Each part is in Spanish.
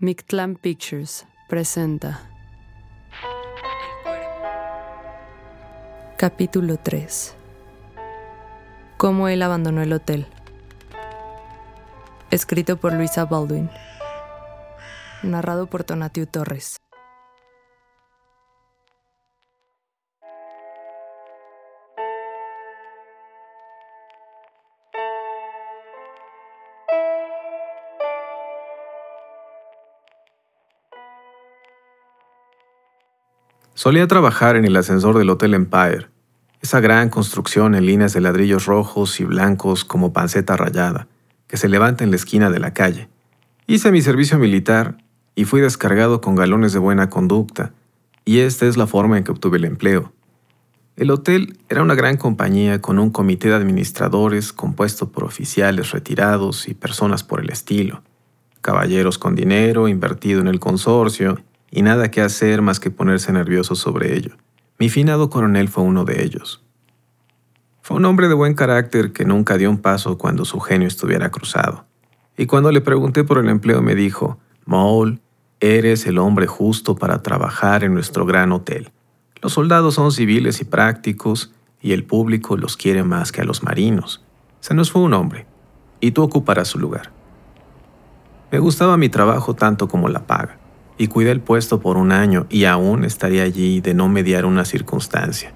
Mictlan Pictures presenta. Capítulo 3 Cómo él abandonó el hotel. Escrito por Luisa Baldwin. Narrado por Tonatiu Torres Solía trabajar en el ascensor del Hotel Empire, esa gran construcción en líneas de ladrillos rojos y blancos como panceta rayada, que se levanta en la esquina de la calle. Hice mi servicio militar y fui descargado con galones de buena conducta, y esta es la forma en que obtuve el empleo. El hotel era una gran compañía con un comité de administradores compuesto por oficiales retirados y personas por el estilo, caballeros con dinero invertido en el consorcio y nada que hacer más que ponerse nervioso sobre ello. Mi finado coronel fue uno de ellos. Fue un hombre de buen carácter que nunca dio un paso cuando su genio estuviera cruzado. Y cuando le pregunté por el empleo me dijo, Maul, eres el hombre justo para trabajar en nuestro gran hotel. Los soldados son civiles y prácticos y el público los quiere más que a los marinos. Se nos fue un hombre y tú ocuparás su lugar. Me gustaba mi trabajo tanto como la paga y cuidé el puesto por un año y aún estaría allí de no mediar una circunstancia.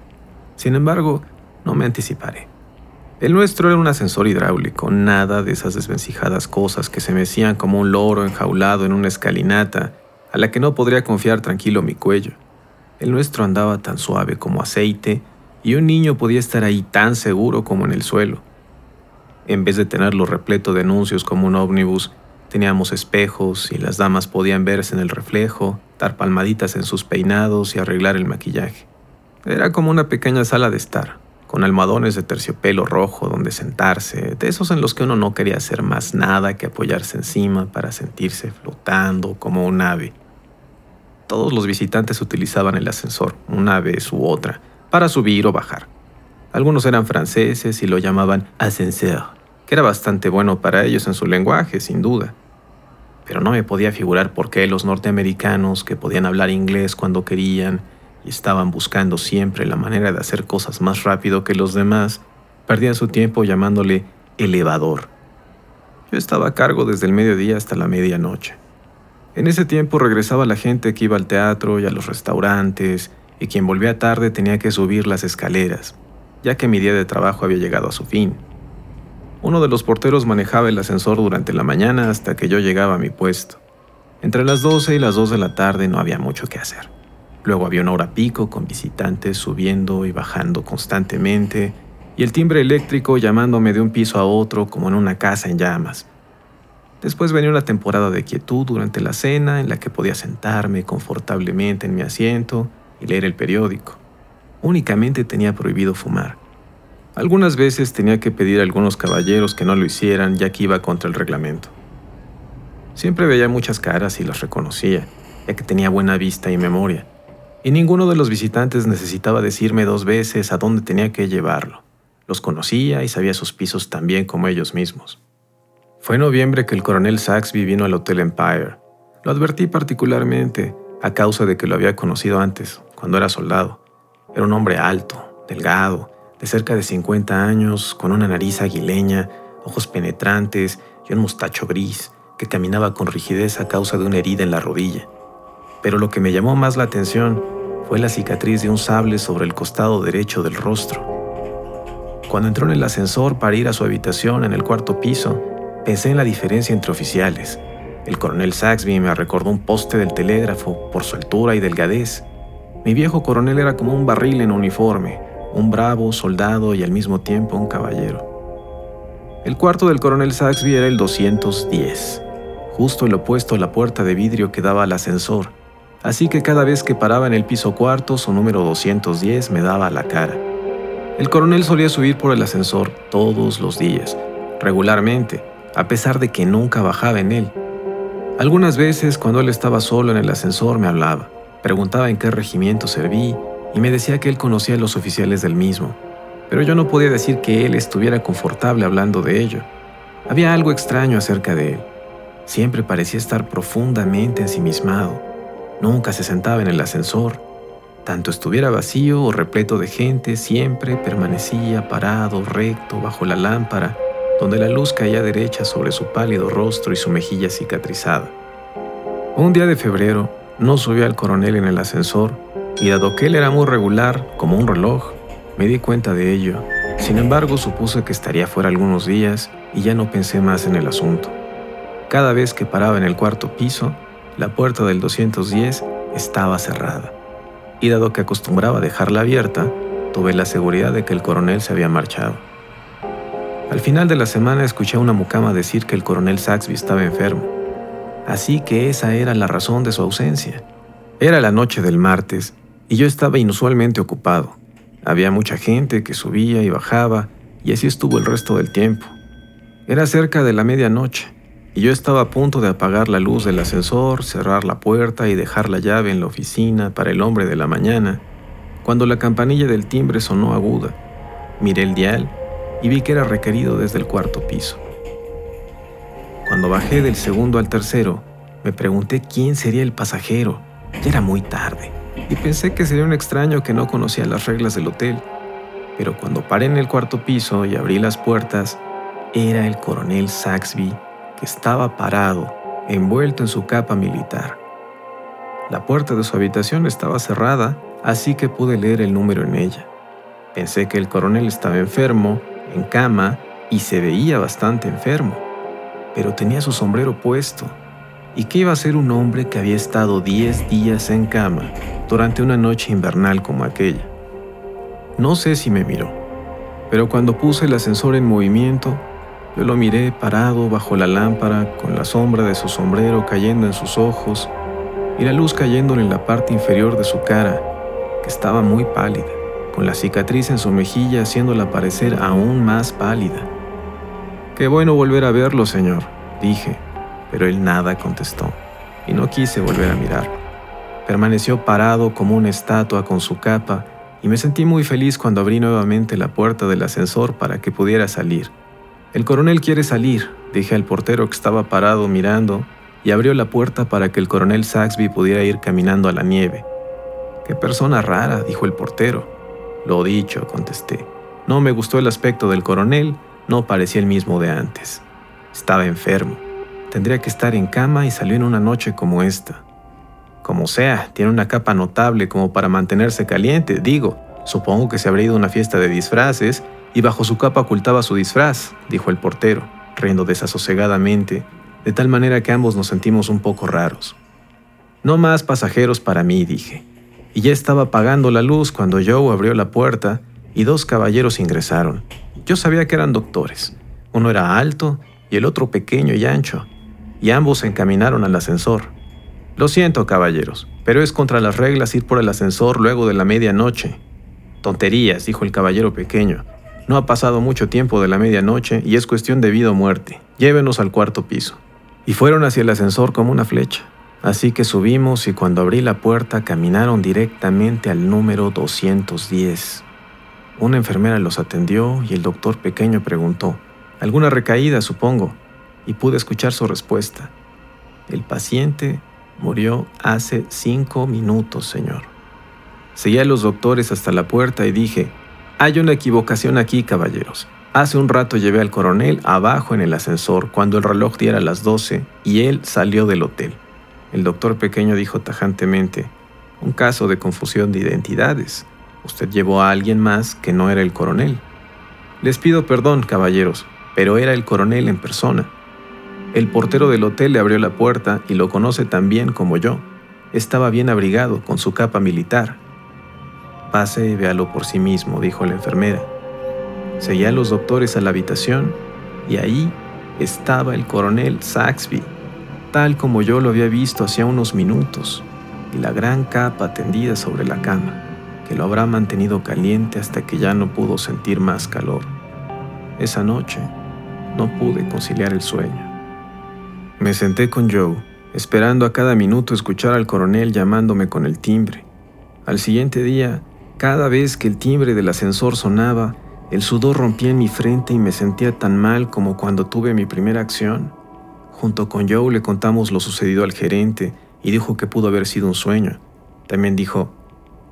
Sin embargo, no me anticiparé. El nuestro era un ascensor hidráulico, nada de esas desvencijadas cosas que se mecían como un loro enjaulado en una escalinata a la que no podría confiar tranquilo mi cuello. El nuestro andaba tan suave como aceite y un niño podía estar ahí tan seguro como en el suelo. En vez de tenerlo repleto de anuncios como un ómnibus, Teníamos espejos y las damas podían verse en el reflejo, dar palmaditas en sus peinados y arreglar el maquillaje. Era como una pequeña sala de estar, con almohadones de terciopelo rojo donde sentarse, de esos en los que uno no quería hacer más nada que apoyarse encima para sentirse flotando como un ave. Todos los visitantes utilizaban el ascensor, una vez u otra, para subir o bajar. Algunos eran franceses y lo llamaban ascenseur, que era bastante bueno para ellos en su lenguaje, sin duda pero no me podía figurar por qué los norteamericanos, que podían hablar inglés cuando querían y estaban buscando siempre la manera de hacer cosas más rápido que los demás, perdían su tiempo llamándole elevador. Yo estaba a cargo desde el mediodía hasta la medianoche. En ese tiempo regresaba la gente que iba al teatro y a los restaurantes, y quien volvía tarde tenía que subir las escaleras, ya que mi día de trabajo había llegado a su fin. Uno de los porteros manejaba el ascensor durante la mañana hasta que yo llegaba a mi puesto. Entre las 12 y las 2 de la tarde no había mucho que hacer. Luego había una hora pico con visitantes subiendo y bajando constantemente y el timbre eléctrico llamándome de un piso a otro como en una casa en llamas. Después venía una temporada de quietud durante la cena en la que podía sentarme confortablemente en mi asiento y leer el periódico. Únicamente tenía prohibido fumar. Algunas veces tenía que pedir a algunos caballeros que no lo hicieran ya que iba contra el reglamento. Siempre veía muchas caras y las reconocía, ya que tenía buena vista y memoria, y ninguno de los visitantes necesitaba decirme dos veces a dónde tenía que llevarlo. Los conocía y sabía sus pisos tan bien como ellos mismos. Fue en noviembre que el coronel Saxby vino al Hotel Empire. Lo advertí particularmente a causa de que lo había conocido antes, cuando era soldado. Era un hombre alto, delgado, de cerca de 50 años, con una nariz aguileña, ojos penetrantes y un mustacho gris, que caminaba con rigidez a causa de una herida en la rodilla. Pero lo que me llamó más la atención fue la cicatriz de un sable sobre el costado derecho del rostro. Cuando entró en el ascensor para ir a su habitación en el cuarto piso, pensé en la diferencia entre oficiales. El coronel Saxby me recordó un poste del telégrafo por su altura y delgadez. Mi viejo coronel era como un barril en uniforme, un bravo soldado y al mismo tiempo un caballero. El cuarto del coronel Saxby era el 210, justo el opuesto a la puerta de vidrio que daba al ascensor, así que cada vez que paraba en el piso cuarto su número 210 me daba la cara. El coronel solía subir por el ascensor todos los días, regularmente, a pesar de que nunca bajaba en él. Algunas veces, cuando él estaba solo en el ascensor, me hablaba, preguntaba en qué regimiento serví y me decía que él conocía a los oficiales del mismo, pero yo no podía decir que él estuviera confortable hablando de ello. Había algo extraño acerca de él. Siempre parecía estar profundamente ensimismado. Nunca se sentaba en el ascensor tanto estuviera vacío o repleto de gente, siempre permanecía parado, recto, bajo la lámpara, donde la luz caía derecha sobre su pálido rostro y su mejilla cicatrizada. Un día de febrero, no subió al coronel en el ascensor, y dado que él era muy regular, como un reloj, me di cuenta de ello. Sin embargo, supuse que estaría fuera algunos días y ya no pensé más en el asunto. Cada vez que paraba en el cuarto piso, la puerta del 210 estaba cerrada y dado que acostumbraba dejarla abierta, tuve la seguridad de que el coronel se había marchado. Al final de la semana escuché a una mucama decir que el coronel Saxby estaba enfermo, así que esa era la razón de su ausencia. Era la noche del martes y yo estaba inusualmente ocupado. Había mucha gente que subía y bajaba y así estuvo el resto del tiempo. Era cerca de la medianoche y yo estaba a punto de apagar la luz del ascensor, cerrar la puerta y dejar la llave en la oficina para el hombre de la mañana, cuando la campanilla del timbre sonó aguda. Miré el dial y vi que era requerido desde el cuarto piso. Cuando bajé del segundo al tercero, me pregunté quién sería el pasajero. Ya era muy tarde y pensé que sería un extraño que no conocía las reglas del hotel. Pero cuando paré en el cuarto piso y abrí las puertas, era el coronel Saxby estaba parado, envuelto en su capa militar. La puerta de su habitación estaba cerrada, así que pude leer el número en ella. Pensé que el coronel estaba enfermo, en cama, y se veía bastante enfermo, pero tenía su sombrero puesto. ¿Y qué iba a ser un hombre que había estado 10 días en cama durante una noche invernal como aquella? No sé si me miró, pero cuando puse el ascensor en movimiento, yo lo miré parado bajo la lámpara, con la sombra de su sombrero cayendo en sus ojos y la luz cayéndole en la parte inferior de su cara, que estaba muy pálida, con la cicatriz en su mejilla haciéndola parecer aún más pálida. Qué bueno volver a verlo, señor, dije, pero él nada contestó, y no quise volver a mirar. Permaneció parado como una estatua con su capa, y me sentí muy feliz cuando abrí nuevamente la puerta del ascensor para que pudiera salir. El coronel quiere salir, dije al portero que estaba parado mirando, y abrió la puerta para que el coronel Saxby pudiera ir caminando a la nieve. Qué persona rara, dijo el portero. Lo dicho, contesté. No me gustó el aspecto del coronel, no parecía el mismo de antes. Estaba enfermo. Tendría que estar en cama y salió en una noche como esta. Como sea, tiene una capa notable como para mantenerse caliente, digo. Supongo que se habría ido a una fiesta de disfraces y bajo su capa ocultaba su disfraz, dijo el portero, riendo desasosegadamente, de tal manera que ambos nos sentimos un poco raros. No más pasajeros para mí, dije, y ya estaba apagando la luz cuando Joe abrió la puerta y dos caballeros ingresaron. Yo sabía que eran doctores. Uno era alto y el otro pequeño y ancho, y ambos se encaminaron al ascensor. Lo siento, caballeros, pero es contra las reglas ir por el ascensor luego de la medianoche. Tonterías, dijo el caballero pequeño. No ha pasado mucho tiempo de la medianoche y es cuestión de vida o muerte. Llévenos al cuarto piso. Y fueron hacia el ascensor como una flecha. Así que subimos y cuando abrí la puerta caminaron directamente al número 210. Una enfermera los atendió y el doctor pequeño preguntó, ¿alguna recaída supongo? Y pude escuchar su respuesta. El paciente murió hace cinco minutos, señor. Seguí a los doctores hasta la puerta y dije, hay una equivocación aquí, caballeros. Hace un rato llevé al coronel abajo en el ascensor cuando el reloj diera las 12 y él salió del hotel. El doctor pequeño dijo tajantemente, un caso de confusión de identidades. Usted llevó a alguien más que no era el coronel. Les pido perdón, caballeros, pero era el coronel en persona. El portero del hotel le abrió la puerta y lo conoce tan bien como yo. Estaba bien abrigado, con su capa militar. Pase y véalo por sí mismo, dijo la enfermera. Seguía a los doctores a la habitación y ahí estaba el coronel Saxby, tal como yo lo había visto hacía unos minutos, y la gran capa tendida sobre la cama, que lo habrá mantenido caliente hasta que ya no pudo sentir más calor. Esa noche no pude conciliar el sueño. Me senté con Joe, esperando a cada minuto escuchar al coronel llamándome con el timbre. Al siguiente día, cada vez que el timbre del ascensor sonaba, el sudor rompía en mi frente y me sentía tan mal como cuando tuve mi primera acción. Junto con Joe le contamos lo sucedido al gerente y dijo que pudo haber sido un sueño. También dijo,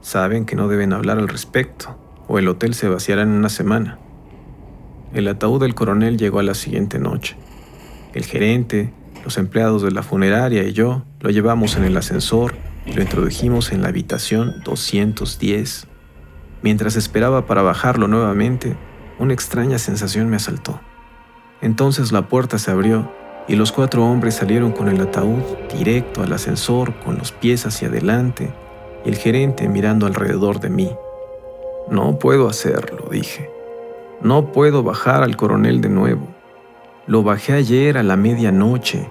saben que no deben hablar al respecto, o el hotel se vaciará en una semana. El ataúd del coronel llegó a la siguiente noche. El gerente, los empleados de la funeraria y yo lo llevamos en el ascensor y lo introdujimos en la habitación 210. Mientras esperaba para bajarlo nuevamente, una extraña sensación me asaltó. Entonces la puerta se abrió y los cuatro hombres salieron con el ataúd directo al ascensor con los pies hacia adelante y el gerente mirando alrededor de mí. No puedo hacerlo, dije. No puedo bajar al coronel de nuevo. Lo bajé ayer a la medianoche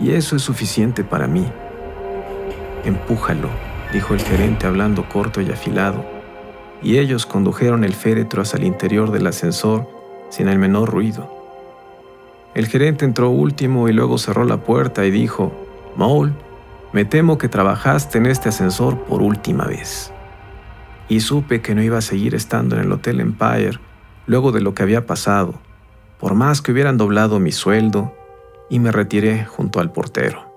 y eso es suficiente para mí. Empújalo, dijo el gerente hablando corto y afilado y ellos condujeron el féretro hasta el interior del ascensor sin el menor ruido. El gerente entró último y luego cerró la puerta y dijo, Maul, me temo que trabajaste en este ascensor por última vez. Y supe que no iba a seguir estando en el Hotel Empire luego de lo que había pasado, por más que hubieran doblado mi sueldo, y me retiré junto al portero.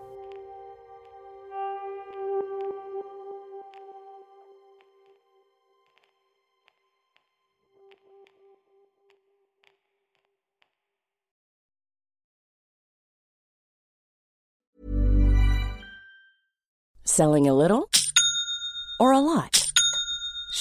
Selling a little or a lot?